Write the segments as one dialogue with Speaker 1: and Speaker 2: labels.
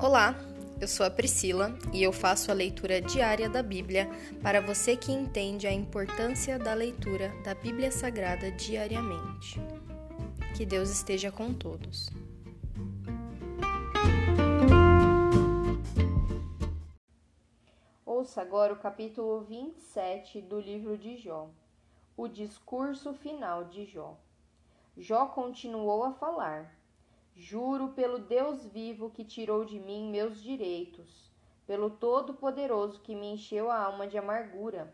Speaker 1: Olá, eu sou a Priscila e eu faço a leitura diária da Bíblia para você que entende a importância da leitura da Bíblia Sagrada diariamente. Que Deus esteja com todos. Ouça agora o capítulo 27 do livro de Jó, o discurso final de Jó. Jó continuou a falar Juro pelo Deus vivo que tirou de mim meus direitos, pelo Todo-Poderoso que me encheu a alma de amargura.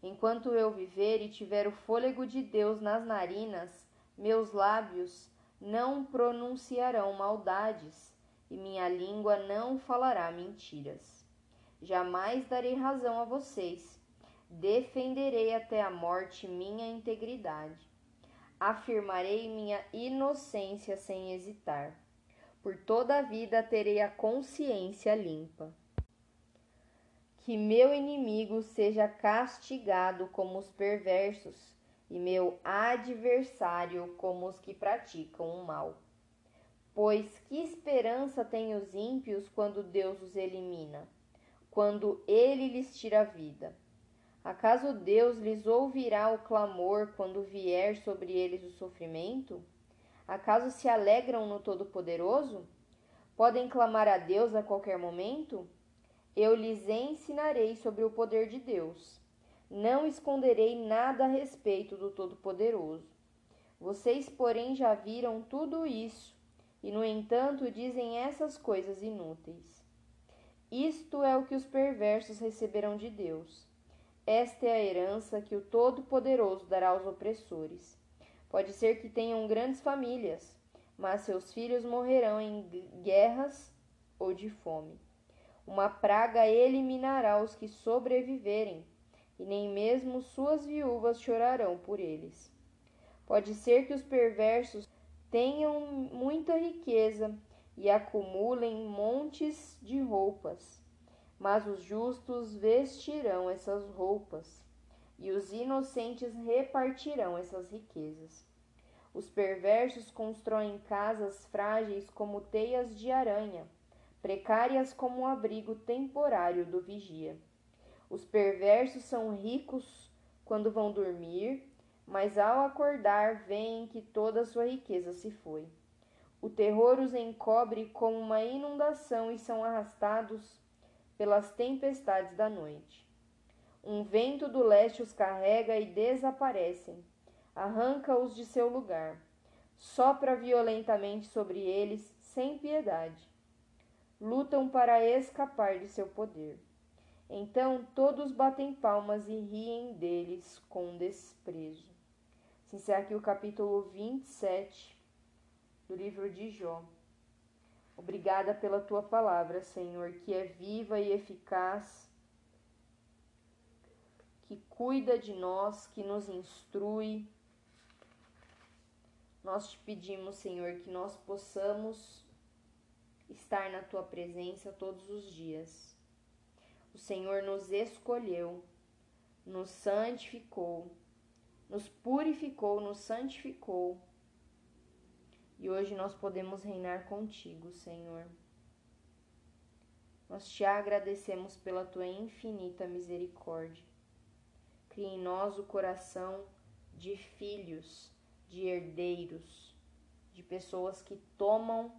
Speaker 1: Enquanto eu viver e tiver o fôlego de Deus nas narinas, meus lábios não pronunciarão maldades, e minha língua não falará mentiras. Jamais darei razão a vocês, defenderei até a morte minha integridade afirmarei minha inocência sem hesitar. Por toda a vida terei a consciência limpa. Que meu inimigo seja castigado como os perversos, e meu adversário como os que praticam o mal. Pois que esperança têm os ímpios quando Deus os elimina, quando ele lhes tira a vida? Acaso Deus lhes ouvirá o clamor quando vier sobre eles o sofrimento? Acaso se alegram no Todo-Poderoso? Podem clamar a Deus a qualquer momento? Eu lhes ensinarei sobre o poder de Deus. Não esconderei nada a respeito do Todo-Poderoso. Vocês, porém, já viram tudo isso, e no entanto dizem essas coisas inúteis. Isto é o que os perversos receberão de Deus esta é a herança que o Todo-Poderoso dará aos opressores. Pode ser que tenham grandes famílias, mas seus filhos morrerão em guerras ou de fome. Uma praga eliminará os que sobreviverem, e nem mesmo suas viúvas chorarão por eles. Pode ser que os perversos tenham muita riqueza e acumulem montes de roupas mas os justos vestirão essas roupas, e os inocentes repartirão essas riquezas. Os perversos constroem casas frágeis como teias de aranha, precárias como o abrigo temporário do vigia. Os perversos são ricos quando vão dormir, mas ao acordar veem que toda a sua riqueza se foi. O terror os encobre como uma inundação e são arrastados pelas tempestades da noite. Um vento do leste os carrega e desaparecem, arranca-os de seu lugar, sopra violentamente sobre eles sem piedade. Lutam para escapar de seu poder. Então todos batem palmas e riem deles com desprezo. Se encerra aqui o capítulo 27 do livro de Jó. Obrigada pela tua palavra, Senhor, que é viva e eficaz, que cuida de nós, que nos instrui. Nós te pedimos, Senhor, que nós possamos estar na tua presença todos os dias. O Senhor nos escolheu, nos santificou, nos purificou, nos santificou e hoje nós podemos reinar contigo, Senhor. Nós te agradecemos pela tua infinita misericórdia. Cria em nós o coração de filhos, de herdeiros, de pessoas que tomam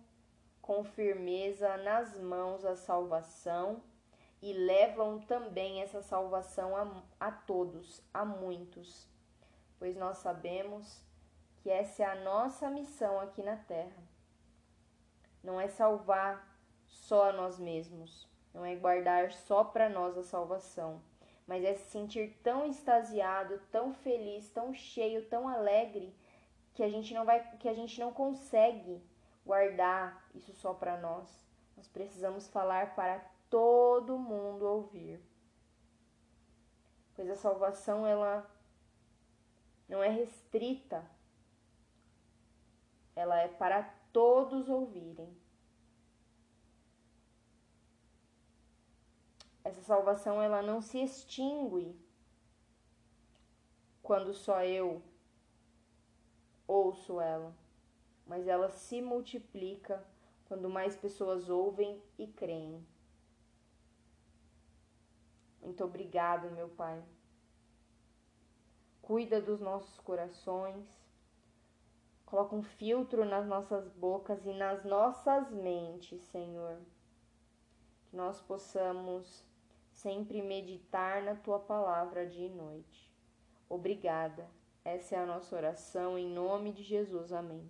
Speaker 1: com firmeza nas mãos a salvação e levam também essa salvação a, a todos, a muitos, pois nós sabemos que essa é a nossa missão aqui na Terra. Não é salvar só a nós mesmos, não é guardar só para nós a salvação, mas é se sentir tão extasiado, tão feliz, tão cheio, tão alegre que a gente não vai, que a gente não consegue guardar isso só para nós. Nós precisamos falar para todo mundo ouvir. Pois a salvação ela não é restrita ela é para todos ouvirem. Essa salvação ela não se extingue quando só eu ouço ela, mas ela se multiplica quando mais pessoas ouvem e creem. Muito obrigado, meu Pai. Cuida dos nossos corações. Coloca um filtro nas nossas bocas e nas nossas mentes, Senhor. Que nós possamos sempre meditar na tua palavra dia e noite. Obrigada. Essa é a nossa oração em nome de Jesus. Amém.